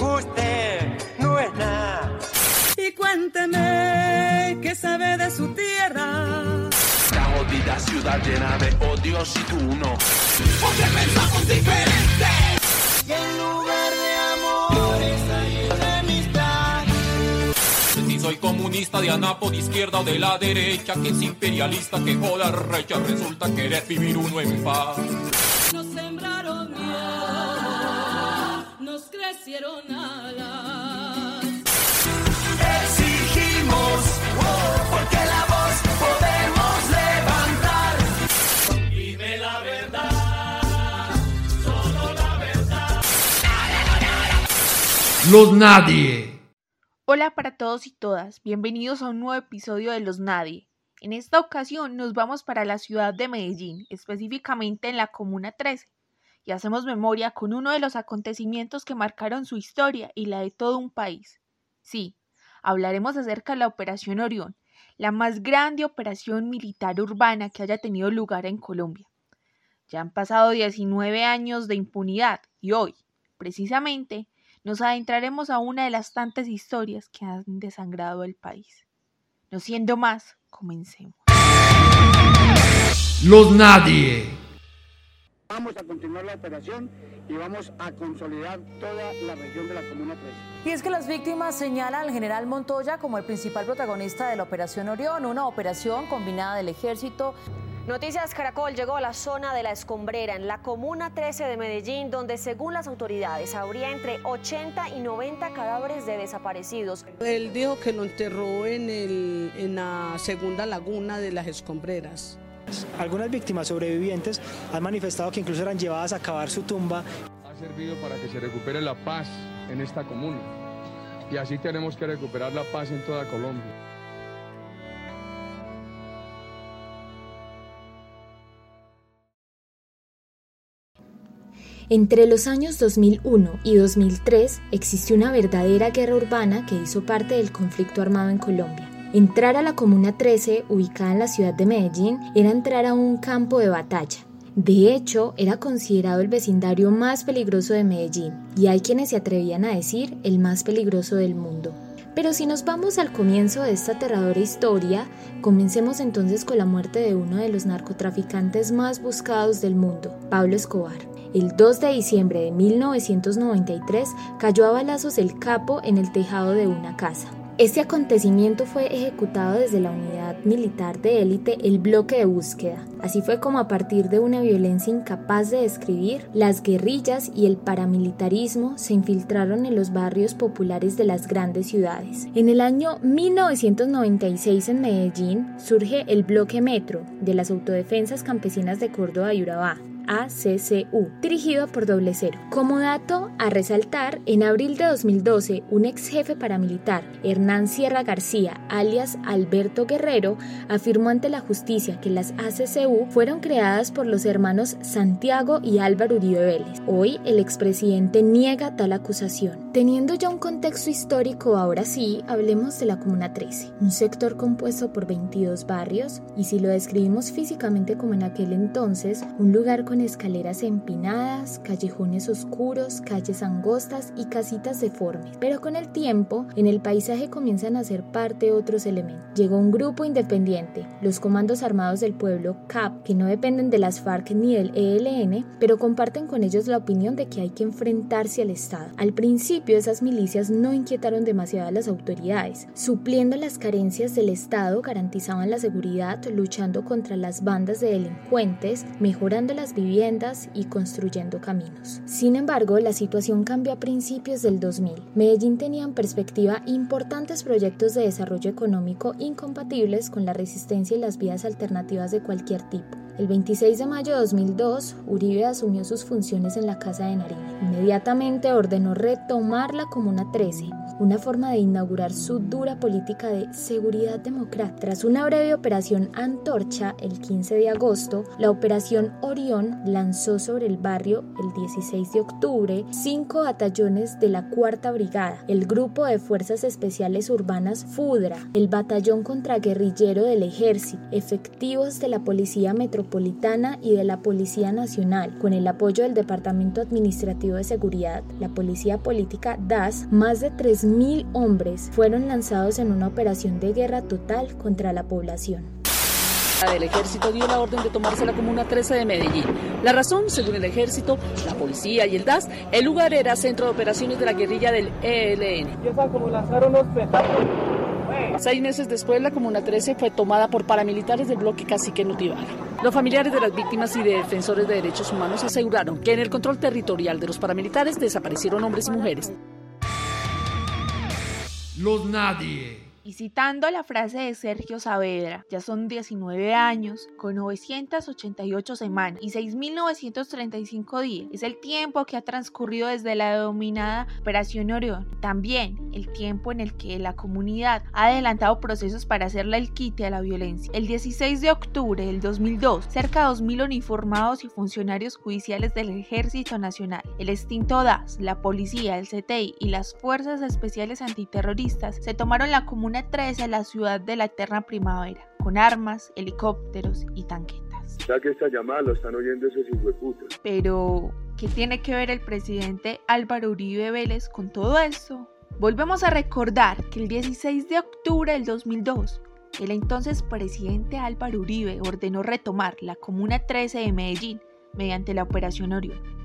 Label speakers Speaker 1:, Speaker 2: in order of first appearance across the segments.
Speaker 1: Usted no es nada.
Speaker 2: Y cuénteme qué sabe de su tierra.
Speaker 3: La jodida ciudad llena de odios y tú no.
Speaker 4: Porque pensamos diferente.
Speaker 5: Y en lugar de amores hay enemistad.
Speaker 6: Si soy comunista de anapo de izquierda o de la derecha, que es imperialista, que joda recha, resulta querer vivir uno en paz.
Speaker 2: Crecieron alas.
Speaker 4: Exigimos, oh, porque la voz podemos levantar.
Speaker 7: Dime la verdad, solo la verdad.
Speaker 8: Los Nadie.
Speaker 9: Hola para todos y todas, bienvenidos a un nuevo episodio de Los Nadie. En esta ocasión nos vamos para la ciudad de Medellín, específicamente en la Comuna 13, y hacemos memoria con uno de los acontecimientos que marcaron su historia y la de todo un país. Sí, hablaremos acerca de la Operación Orión, la más grande operación militar urbana que haya tenido lugar en Colombia. Ya han pasado 19 años de impunidad y hoy, precisamente, nos adentraremos a una de las tantas historias que han desangrado el país. No siendo más, comencemos.
Speaker 8: Los Nadie.
Speaker 10: Vamos a continuar la operación y vamos a consolidar toda la región de la Comuna 13.
Speaker 11: Y es que las víctimas señalan al general Montoya como el principal protagonista de la Operación Orión, una operación combinada del ejército.
Speaker 12: Noticias Caracol llegó a la zona de la Escombrera, en la Comuna 13 de Medellín, donde según las autoridades habría entre 80 y 90 cadáveres de desaparecidos.
Speaker 13: Él dijo que lo enterró en, el, en la segunda laguna de las Escombreras.
Speaker 14: Algunas víctimas sobrevivientes han manifestado que incluso eran llevadas a cavar su tumba.
Speaker 15: Ha servido para que se recupere la paz en esta comuna y así tenemos que recuperar la paz en toda Colombia.
Speaker 16: Entre los años 2001 y 2003 existió una verdadera guerra urbana que hizo parte del conflicto armado en Colombia. Entrar a la Comuna 13, ubicada en la ciudad de Medellín, era entrar a un campo de batalla. De hecho, era considerado el vecindario más peligroso de Medellín, y hay quienes se atrevían a decir el más peligroso del mundo. Pero si nos vamos al comienzo de esta aterradora historia, comencemos entonces con la muerte de uno de los narcotraficantes más buscados del mundo, Pablo Escobar. El 2 de diciembre de 1993 cayó a balazos el capo en el tejado de una casa. Este acontecimiento fue ejecutado desde la unidad militar de élite el bloque de búsqueda. Así fue como a partir de una violencia incapaz de describir, las guerrillas y el paramilitarismo se infiltraron en los barrios populares de las grandes ciudades. En el año 1996 en Medellín surge el bloque metro de las autodefensas campesinas de Córdoba y Urabá, ACCU, dirigido por Doble Cero. Como dato a resaltar, en abril de 2012, un ex jefe paramilitar, Hernán Sierra García, alias Alberto Guerrero, afirmó ante la justicia que las ACCU fueron creadas por los hermanos Santiago y Álvaro Uribe Vélez. Hoy, el expresidente niega tal acusación. Teniendo ya un contexto histórico, ahora sí, hablemos de la Comuna 13, un sector compuesto por 22 barrios, y si lo describimos físicamente como en aquel entonces, un lugar con escaleras empinadas, callejones oscuros, calles angostas y casitas deformes. Pero con el tiempo, en el paisaje comienzan a ser parte otros elementos. Llegó un grupo independiente, los Comandos Armados del Pueblo, CAP, que no dependen de las FARC ni del ELN, pero comparten con ellos la opinión de que hay que enfrentarse al Estado. Al principio, esas milicias no inquietaron demasiado a las autoridades, supliendo las carencias del Estado, garantizaban la seguridad, luchando contra las bandas de delincuentes, mejorando las viviendas y construyendo caminos. Sin embargo, la situación cambió a principios del 2000. Medellín tenía en perspectiva importantes proyectos de desarrollo económico incompatibles con la resistencia y las vías alternativas de cualquier tipo. El 26 de mayo de 2002, Uribe asumió sus funciones en la Casa de Nariño. Inmediatamente ordenó retomar la Comuna 13, una forma de inaugurar su dura política de seguridad democrática. Tras una breve operación Antorcha el 15 de agosto, la operación Orión lanzó sobre el barrio el 16 de octubre cinco batallones de la Cuarta Brigada, el Grupo de Fuerzas Especiales Urbanas FUDRA, el Batallón Contraguerrillero del Ejército, efectivos de la Policía Metropolitana, Metropolitana y de la Policía Nacional, con el apoyo del Departamento Administrativo de Seguridad, la Policía Política DAS, más de 3.000 hombres fueron lanzados en una operación de guerra total contra la población
Speaker 17: del ejército dio la orden de tomarse la comuna 13 de Medellín. La razón, según el ejército, la policía y el DAS, el lugar era centro de operaciones de la guerrilla del ELN.
Speaker 18: como lanzaron los
Speaker 17: Seis meses después, la Comuna 13 fue tomada por paramilitares del bloque Cacique Nutibara. Los familiares de las víctimas y de defensores de derechos humanos aseguraron que en el control territorial de los paramilitares desaparecieron hombres y mujeres.
Speaker 8: Los nadie.
Speaker 9: Y citando la frase de Sergio Saavedra, ya son 19 años, con 988 semanas y 6.935 días. Es el tiempo que ha transcurrido desde la denominada Operación Orión. También el tiempo en el que la comunidad ha adelantado procesos para hacerle el quite a la violencia. El 16 de octubre del 2002, cerca de 2.000 uniformados y funcionarios judiciales del Ejército Nacional, el extinto DAS, la policía, el CTI y las Fuerzas Especiales Antiterroristas se tomaron la comunidad 13 la ciudad de la eterna primavera, con armas, helicópteros y tanquetas.
Speaker 15: Ya que esta llamada lo están oyendo esos hijueputas.
Speaker 9: Pero, ¿qué tiene que ver el presidente Álvaro Uribe Vélez con todo esto? Volvemos a recordar que el 16 de octubre del 2002, el entonces presidente Álvaro Uribe ordenó retomar la Comuna 13 de Medellín mediante la Operación Orión.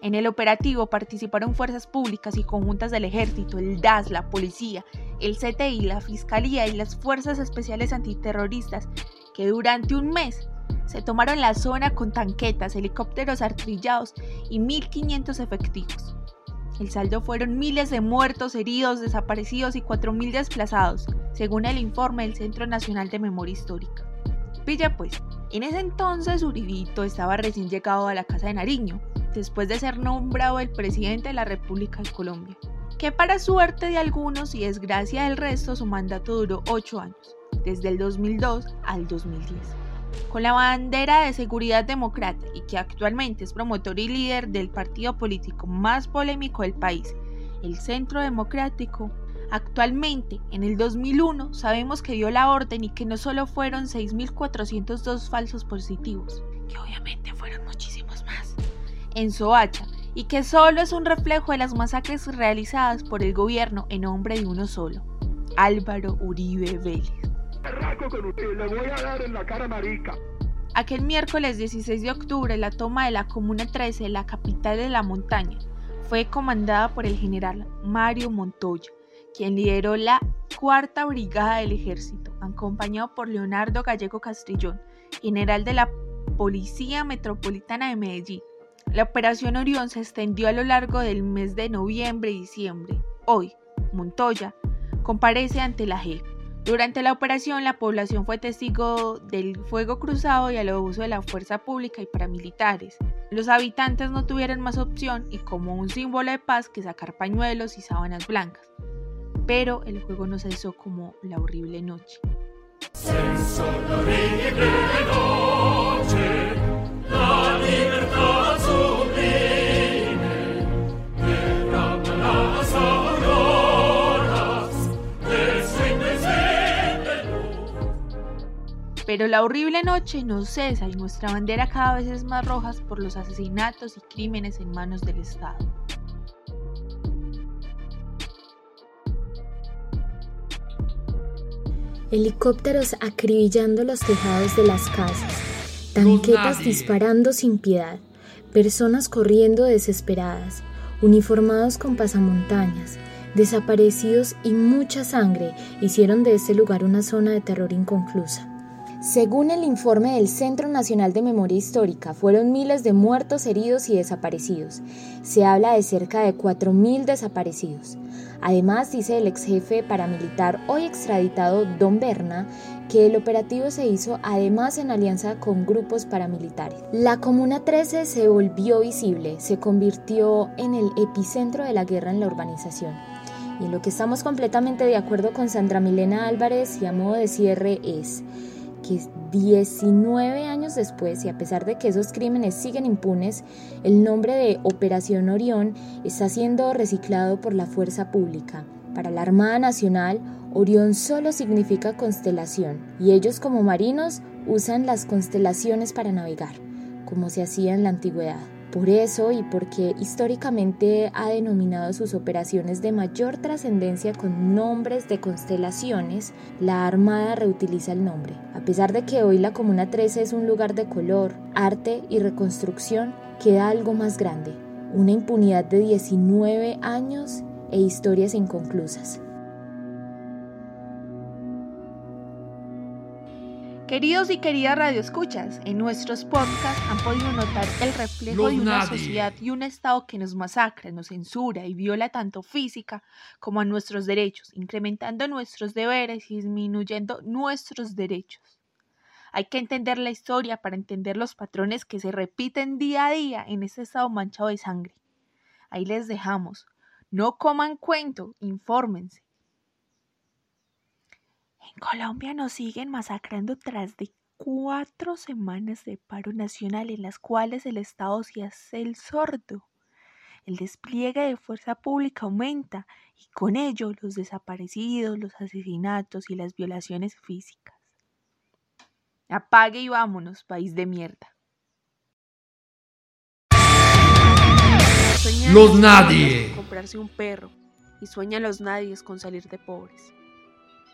Speaker 9: En el operativo participaron fuerzas públicas y conjuntas del ejército, el DAS, la policía, el CTI, la fiscalía y las fuerzas especiales antiterroristas, que durante un mes se tomaron la zona con tanquetas, helicópteros artillados y 1.500 efectivos. El saldo fueron miles de muertos, heridos, desaparecidos y 4.000 desplazados, según el informe del Centro Nacional de Memoria Histórica. Pilla pues, en ese entonces Uribito estaba recién llegado a la Casa de Nariño, después de ser nombrado el presidente de la República de Colombia, que para suerte de algunos y desgracia del resto su mandato duró ocho años, desde el 2002 al 2010. Con la bandera de seguridad democrática y que actualmente es promotor y líder del partido político más polémico del país, el Centro Democrático, Actualmente, en el 2001, sabemos que dio la orden y que no solo fueron 6.402 falsos positivos, que obviamente fueron muchísimos más, en Soacha y que solo es un reflejo de las masacres realizadas por el gobierno en nombre de uno solo, Álvaro Uribe Vélez. Aquel miércoles 16 de octubre, la toma de la Comuna 13, la capital de la montaña, fue comandada por el general Mario Montoya, quien lideró la Cuarta Brigada del Ejército, acompañado por Leonardo Gallego Castrillón, general de la Policía Metropolitana de Medellín, la Operación Orión se extendió a lo largo del mes de noviembre y diciembre. Hoy, Montoya comparece ante la JEP. Durante la operación, la población fue testigo del fuego cruzado y al uso de la fuerza pública y paramilitares. Los habitantes no tuvieron más opción y como un símbolo de paz que sacar pañuelos y sábanas blancas. Pero el fuego no cesó como la horrible noche. Pero la horrible noche no cesa y nuestra bandera cada vez es más roja por los asesinatos y crímenes en manos del Estado.
Speaker 16: Helicópteros acribillando los tejados de las casas, tanquetas disparando sin piedad, personas corriendo desesperadas, uniformados con pasamontañas, desaparecidos y mucha sangre hicieron de este lugar una zona de terror inconclusa. Según el informe del Centro Nacional de Memoria Histórica, fueron miles de muertos, heridos y desaparecidos. Se habla de cerca de 4.000 desaparecidos. Además, dice el ex jefe paramilitar hoy extraditado Don Berna, que el operativo se hizo además en alianza con grupos paramilitares. La Comuna 13 se volvió visible, se convirtió en el epicentro de la guerra en la urbanización. Y lo que estamos completamente de acuerdo con Sandra Milena Álvarez y a modo de cierre es que 19 años después, y a pesar de que esos crímenes siguen impunes, el nombre de Operación Orión está siendo reciclado por la fuerza pública. Para la Armada Nacional, Orión solo significa constelación, y ellos como marinos usan las constelaciones para navegar, como se hacía en la antigüedad. Por eso y porque históricamente ha denominado sus operaciones de mayor trascendencia con nombres de constelaciones, la Armada reutiliza el nombre. A pesar de que hoy la Comuna 13 es un lugar de color, arte y reconstrucción, queda algo más grande, una impunidad de 19 años e historias inconclusas.
Speaker 9: Queridos y queridas radioescuchas, en nuestros podcasts han podido notar el reflejo de una sociedad y un Estado que nos masacra, nos censura y viola tanto física como a nuestros derechos, incrementando nuestros deberes y disminuyendo nuestros derechos. Hay que entender la historia para entender los patrones que se repiten día a día en este Estado manchado de sangre. Ahí les dejamos. No coman cuento, infórmense. En Colombia nos siguen masacrando tras de cuatro semanas de paro nacional en las cuales el Estado se hace el sordo. El despliegue de fuerza pública aumenta y con ello los desaparecidos, los asesinatos y las violaciones físicas. Apague y vámonos, país de mierda.
Speaker 8: los nadie.
Speaker 9: comprarse un perro y sueñan los nadies con salir de pobres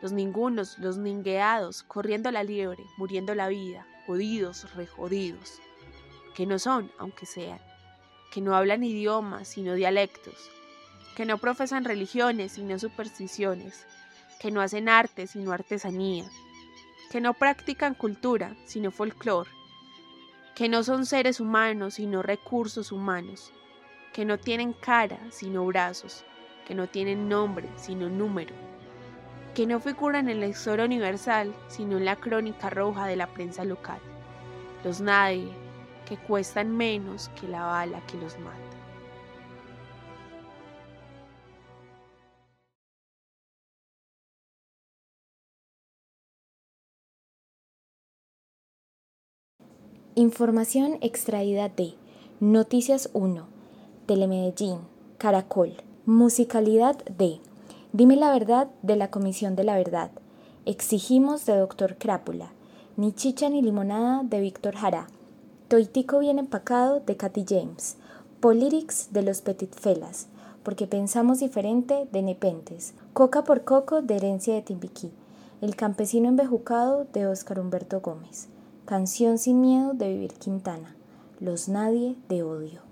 Speaker 9: los ningunos, los ningueados, corriendo la liebre, muriendo la vida, jodidos, rejodidos, que no son, aunque sean, que no hablan idiomas, sino dialectos, que no profesan religiones, sino supersticiones, que no hacen arte, sino artesanía, que no practican cultura, sino folclore, que no son seres humanos, sino recursos humanos, que no tienen cara, sino brazos, que no tienen nombre, sino número que no figuran en la historia universal, sino en la crónica roja de la prensa local. Los nadie, que cuestan menos que la bala que los mata.
Speaker 16: Información extraída de Noticias 1, Telemedellín, Caracol, Musicalidad de Dime la verdad de la Comisión de la Verdad. Exigimos de Doctor Crápula. Ni chicha ni limonada de Víctor Jara. Toitico bien empacado de Katy James. Polyrix de los Petit Felas. Porque pensamos diferente de Nepentes. Coca por coco de Herencia de Timbiquí. El campesino embejucado de Óscar Humberto Gómez. Canción sin miedo de Vivir Quintana. Los nadie de odio.